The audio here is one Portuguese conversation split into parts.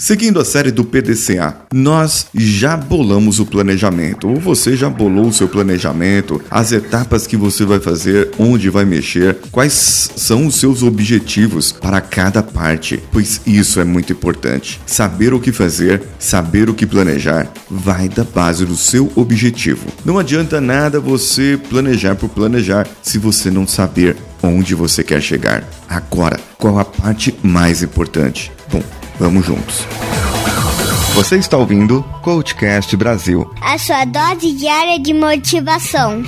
Seguindo a série do PDCA, nós já bolamos o planejamento, ou você já bolou o seu planejamento, as etapas que você vai fazer, onde vai mexer, quais são os seus objetivos para cada parte, pois isso é muito importante. Saber o que fazer, saber o que planejar, vai da base do seu objetivo. Não adianta nada você planejar por planejar se você não saber onde você quer chegar. Agora, qual a parte mais importante? Vamos juntos. Você está ouvindo Coachcast Brasil a sua dose diária de motivação.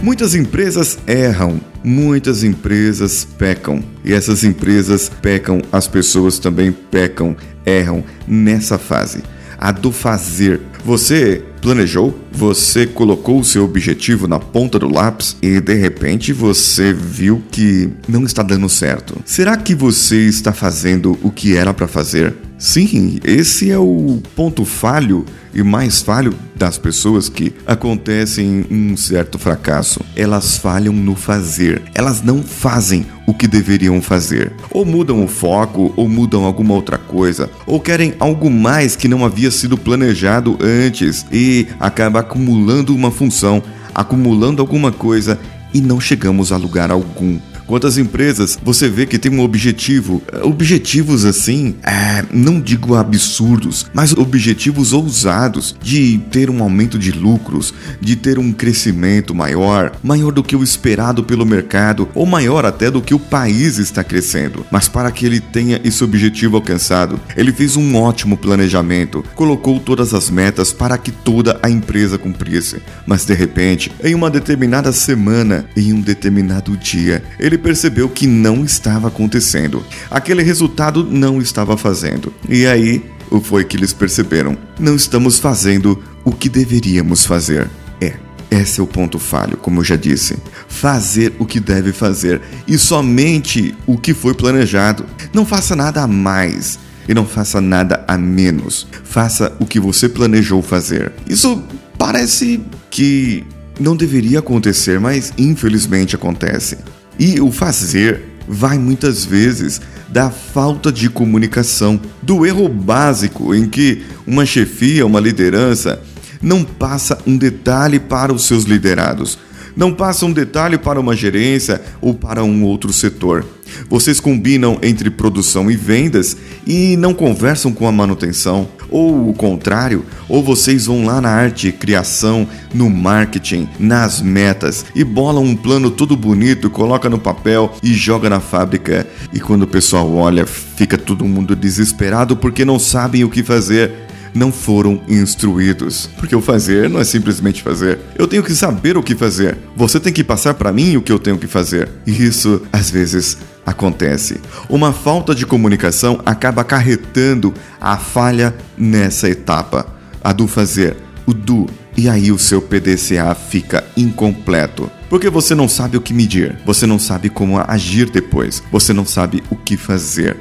Muitas empresas erram, muitas empresas pecam. E essas empresas pecam, as pessoas também pecam, erram nessa fase a do fazer. Você planejou, você colocou o seu objetivo na ponta do lápis e de repente você viu que não está dando certo. Será que você está fazendo o que era para fazer? Sim, esse é o ponto falho e mais falho das pessoas que acontecem um certo fracasso. Elas falham no fazer. Elas não fazem o que deveriam fazer. Ou mudam o foco, ou mudam alguma outra coisa, ou querem algo mais que não havia sido planejado antes e acaba acumulando uma função, acumulando alguma coisa e não chegamos a lugar algum. Quantas empresas você vê que tem um objetivo, objetivos assim, é, não digo absurdos, mas objetivos ousados de ter um aumento de lucros, de ter um crescimento maior, maior do que o esperado pelo mercado ou maior até do que o país está crescendo. Mas para que ele tenha esse objetivo alcançado, ele fez um ótimo planejamento, colocou todas as metas para que toda a empresa cumprisse. Mas de repente, em uma determinada semana, em um determinado dia, ele ele percebeu que não estava acontecendo. Aquele resultado não estava fazendo. E aí foi que eles perceberam: não estamos fazendo o que deveríamos fazer. É, esse é o ponto falho, como eu já disse. Fazer o que deve fazer e somente o que foi planejado. Não faça nada a mais e não faça nada a menos. Faça o que você planejou fazer. Isso parece que não deveria acontecer, mas infelizmente acontece. E o fazer vai muitas vezes da falta de comunicação, do erro básico em que uma chefia, uma liderança, não passa um detalhe para os seus liderados, não passa um detalhe para uma gerência ou para um outro setor. Vocês combinam entre produção e vendas e não conversam com a manutenção, ou o contrário, ou vocês vão lá na arte, criação, no marketing, nas metas e bolam um plano todo bonito, coloca no papel e joga na fábrica. E quando o pessoal olha, fica todo mundo desesperado porque não sabem o que fazer não foram instruídos. Porque o fazer não é simplesmente fazer. Eu tenho que saber o que fazer. Você tem que passar para mim o que eu tenho que fazer. E isso, às vezes, acontece. Uma falta de comunicação acaba acarretando a falha nessa etapa. A do fazer, o do. E aí o seu PDCA fica incompleto. Porque você não sabe o que medir, você não sabe como agir depois, você não sabe o que fazer,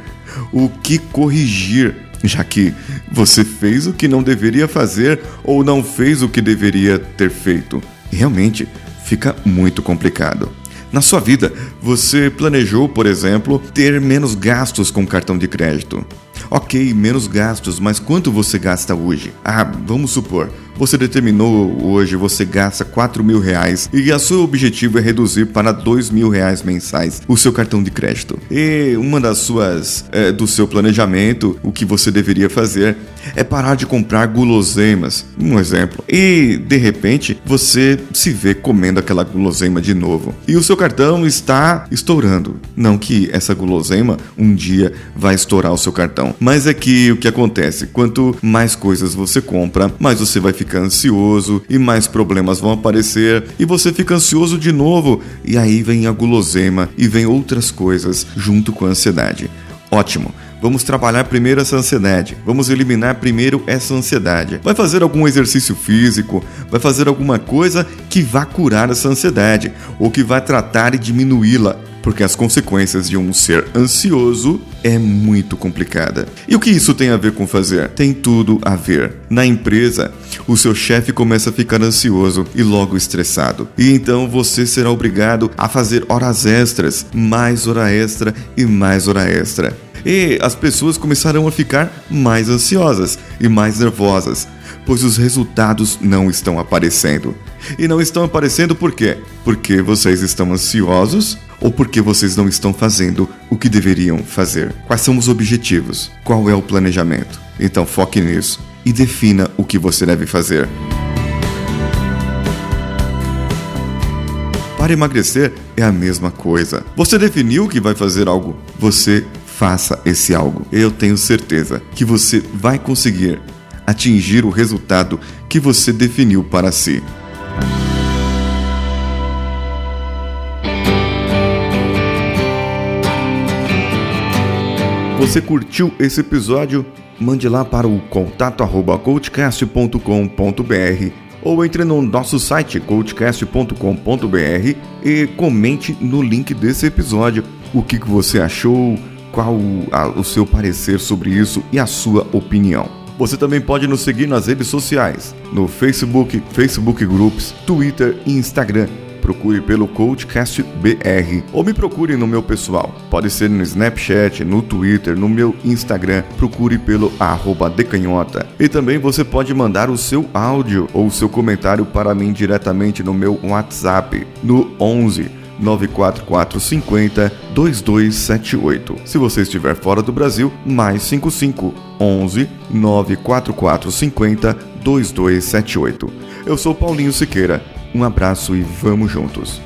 o que corrigir já que você fez o que não deveria fazer ou não fez o que deveria ter feito. Realmente fica muito complicado. Na sua vida, você planejou, por exemplo, ter menos gastos com cartão de crédito. Ok, menos gastos, mas quanto você gasta hoje? Ah, vamos supor, você determinou hoje, você gasta 4 mil reais e o seu objetivo é reduzir para 2 mil reais mensais o seu cartão de crédito. E uma das suas, é, do seu planejamento, o que você deveria fazer é parar de comprar guloseimas, um exemplo. E de repente você se vê comendo aquela guloseima de novo e o seu cartão está estourando. Não que essa guloseima um dia vai estourar o seu cartão, mas é que o que acontece, quanto mais coisas você compra, mais você vai ficar fica ansioso e mais problemas vão aparecer e você fica ansioso de novo e aí vem a gulosema e vem outras coisas junto com a ansiedade. Ótimo. Vamos trabalhar primeiro essa ansiedade. Vamos eliminar primeiro essa ansiedade. Vai fazer algum exercício físico, vai fazer alguma coisa que vá curar essa ansiedade ou que vai tratar e diminuí-la porque as consequências de um ser ansioso é muito complicada. E o que isso tem a ver com fazer? Tem tudo a ver. Na empresa, o seu chefe começa a ficar ansioso e logo estressado. E então você será obrigado a fazer horas extras, mais hora extra e mais hora extra. E as pessoas começarão a ficar mais ansiosas e mais nervosas, pois os resultados não estão aparecendo. E não estão aparecendo por quê? Porque vocês estão ansiosos ou porque vocês não estão fazendo o que deveriam fazer? Quais são os objetivos? Qual é o planejamento? Então foque nisso e defina o que você deve fazer. Para emagrecer é a mesma coisa. Você definiu que vai fazer algo, você faça esse algo. Eu tenho certeza que você vai conseguir atingir o resultado que você definiu para si. Você curtiu esse episódio? Mande lá para o contato@coachcast.com.br ou entre no nosso site coachcast.com.br e comente no link desse episódio o que, que você achou, qual a, o seu parecer sobre isso e a sua opinião. Você também pode nos seguir nas redes sociais, no Facebook, Facebook Groups, Twitter e Instagram. Procure pelo Coachcast BR ou me procure no meu pessoal. Pode ser no Snapchat, no Twitter, no meu Instagram. Procure pelo arroba decanhota. E também você pode mandar o seu áudio ou o seu comentário para mim diretamente no meu WhatsApp no 11 94450 2278. Se você estiver fora do Brasil, mais 55 11 94450 2278. Eu sou Paulinho Siqueira. Um abraço e vamos juntos.